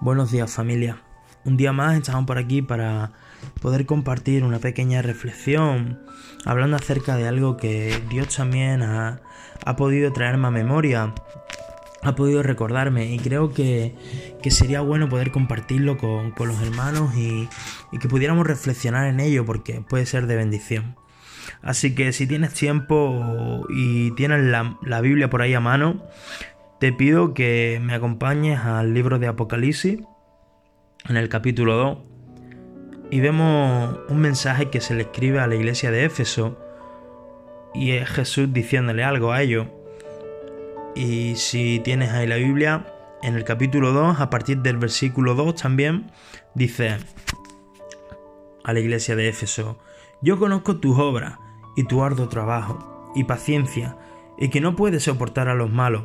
Buenos días familia. Un día más estamos por aquí para poder compartir una pequeña reflexión hablando acerca de algo que Dios también ha, podido traerme a memoria, ha podido recordarme y creo que, sería bueno poder compartirlo con, los hermanos y, que pudiéramos reflexionar en ello porque puede ser de bendición. Así que si tienes tiempo y tienes la, la Biblia por ahí a mano, te pido que me acompañes al libro de Apocalipsis, en el capítulo 2, y vemos un mensaje que se le escribe a la iglesia de Éfeso, y es Jesús diciéndole algo a ellos. Y si tienes ahí la Biblia, en el capítulo 2, a partir del versículo 2 también, dice a la iglesia de Éfeso, yo conozco tus obras y tu arduo trabajo y paciencia, y que no puedes soportar a los malos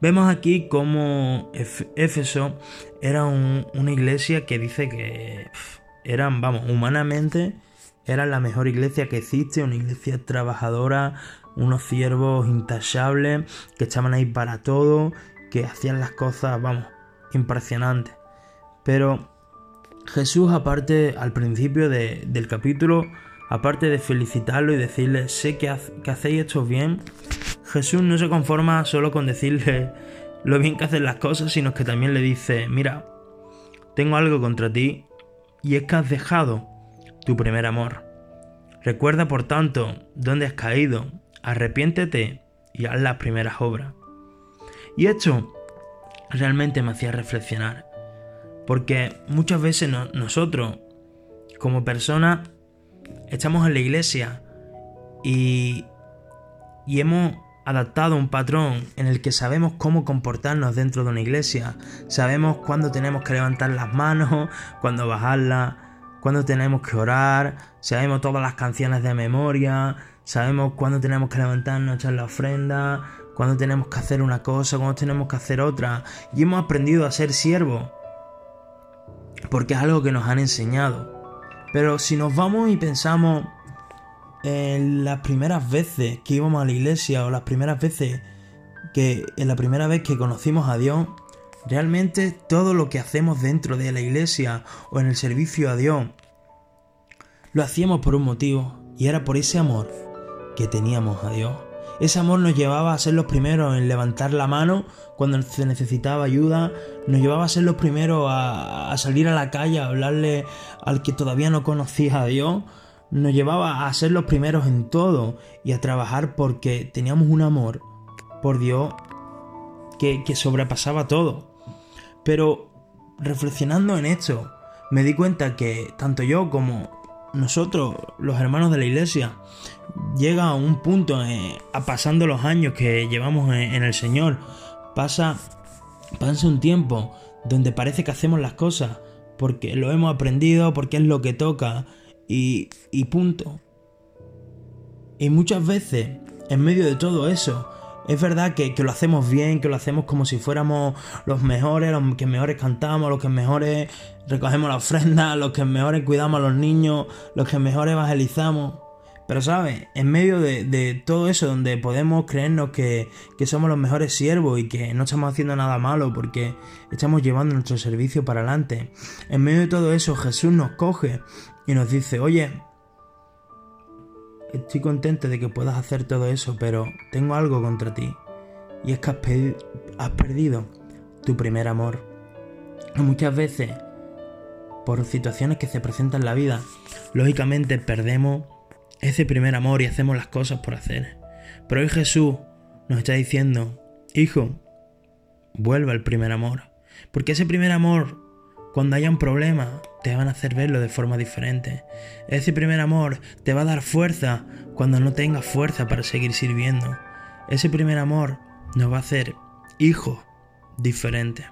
Vemos aquí cómo Éfeso era una iglesia que dice que eran, vamos, humanamente era la mejor iglesia que existe, una iglesia trabajadora, unos siervos intachables que estaban ahí para todo, que hacían las cosas, vamos, impresionantes. Pero Jesús, aparte, al principio del capítulo, aparte de felicitarlo y decirle, sé que, que hacéis esto bien, Jesús no se conforma solo con decirle lo bien que hacen las cosas, sino que también le dice, mira, tengo algo contra ti, y es que has dejado tu primer amor. Recuerda, por tanto, dónde has caído, arrepiéntete y haz las primeras obras. Y esto realmente me hacía reflexionar, porque muchas veces nosotros, como personas, estamos en la iglesia y, y hemos adaptado a un patrón en el que sabemos cómo comportarnos dentro de una iglesia, sabemos cuándo tenemos que levantar las manos, cuándo bajarlas, cuándo tenemos que orar, sabemos todas las canciones de memoria, sabemos cuándo tenemos que levantarnos, echar la ofrenda, cuándo tenemos que hacer una cosa, cuándo tenemos que hacer otra, y hemos aprendido a ser siervos, porque es algo que nos han enseñado. Pero si nos vamos y pensamos en las primeras veces que íbamos a la iglesia o las primeras veces que en la primera vez que conocimos a Dios, realmente todo lo que hacemos dentro de la iglesia o en el servicio a Dios, lo hacíamos por un motivo y era por ese amor que teníamos a Dios. Ese amor nos llevaba a ser los primeros en levantar la mano cuando se necesitaba ayuda, nos llevaba a ser los primeros a, a salir a la calle a hablarle al que todavía no conocía a Dios, nos llevaba a ser los primeros en todo y a trabajar porque teníamos un amor por Dios que, sobrepasaba todo. Pero reflexionando en esto, me di cuenta que tanto yo como nosotros, los hermanos de la iglesia, llega a un punto, a pasando los años que llevamos en, en, el Señor, pasa, pasa un tiempo donde parece que hacemos las cosas porque lo hemos aprendido, porque es lo que toca, y, y punto. Y muchas veces, en medio de todo eso, es verdad que, que, lo hacemos bien, que lo hacemos como si fuéramos los mejores, los que mejores cantamos, los que mejores recogemos la ofrenda, los que mejores cuidamos a los niños, los que mejores evangelizamos. Pero sabes, en medio de, de, todo eso donde podemos creernos que, que, somos los mejores siervos y que no estamos haciendo nada malo porque estamos llevando nuestro servicio para adelante, en medio de todo eso Jesús nos coge y nos dice, oye, estoy contento de que puedas hacer todo eso, pero tengo algo contra ti. Y es que has, perdido tu primer amor. Muchas veces, por situaciones que se presentan en la vida, lógicamente perdemos ese primer amor y hacemos las cosas por hacer. Pero hoy Jesús nos está diciendo, hijo, vuelva al primer amor. Porque ese primer amor cuando haya un problema, te van a hacer verlo de forma diferente. Ese primer amor te va a dar fuerza cuando no tengas fuerza para seguir sirviendo. Ese primer amor nos va a hacer hijos diferentes.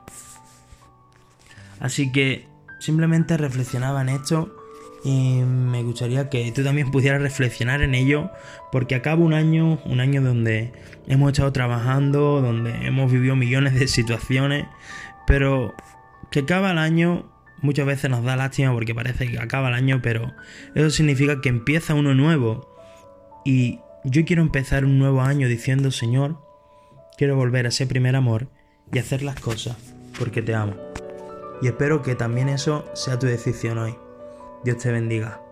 Así que simplemente reflexionaba en esto y me gustaría que tú también pudieras reflexionar en ello porque acaba un año, un año donde hemos estado trabajando, donde hemos vivido millones de situaciones, pero que acaba el año muchas veces nos da lástima porque parece que acaba el año, pero eso significa que empieza uno nuevo. Y yo quiero empezar un nuevo año diciendo, Señor, quiero volver a ese primer amor y hacer las cosas porque te amo. Y espero que también eso sea tu decisión hoy. Dios te bendiga.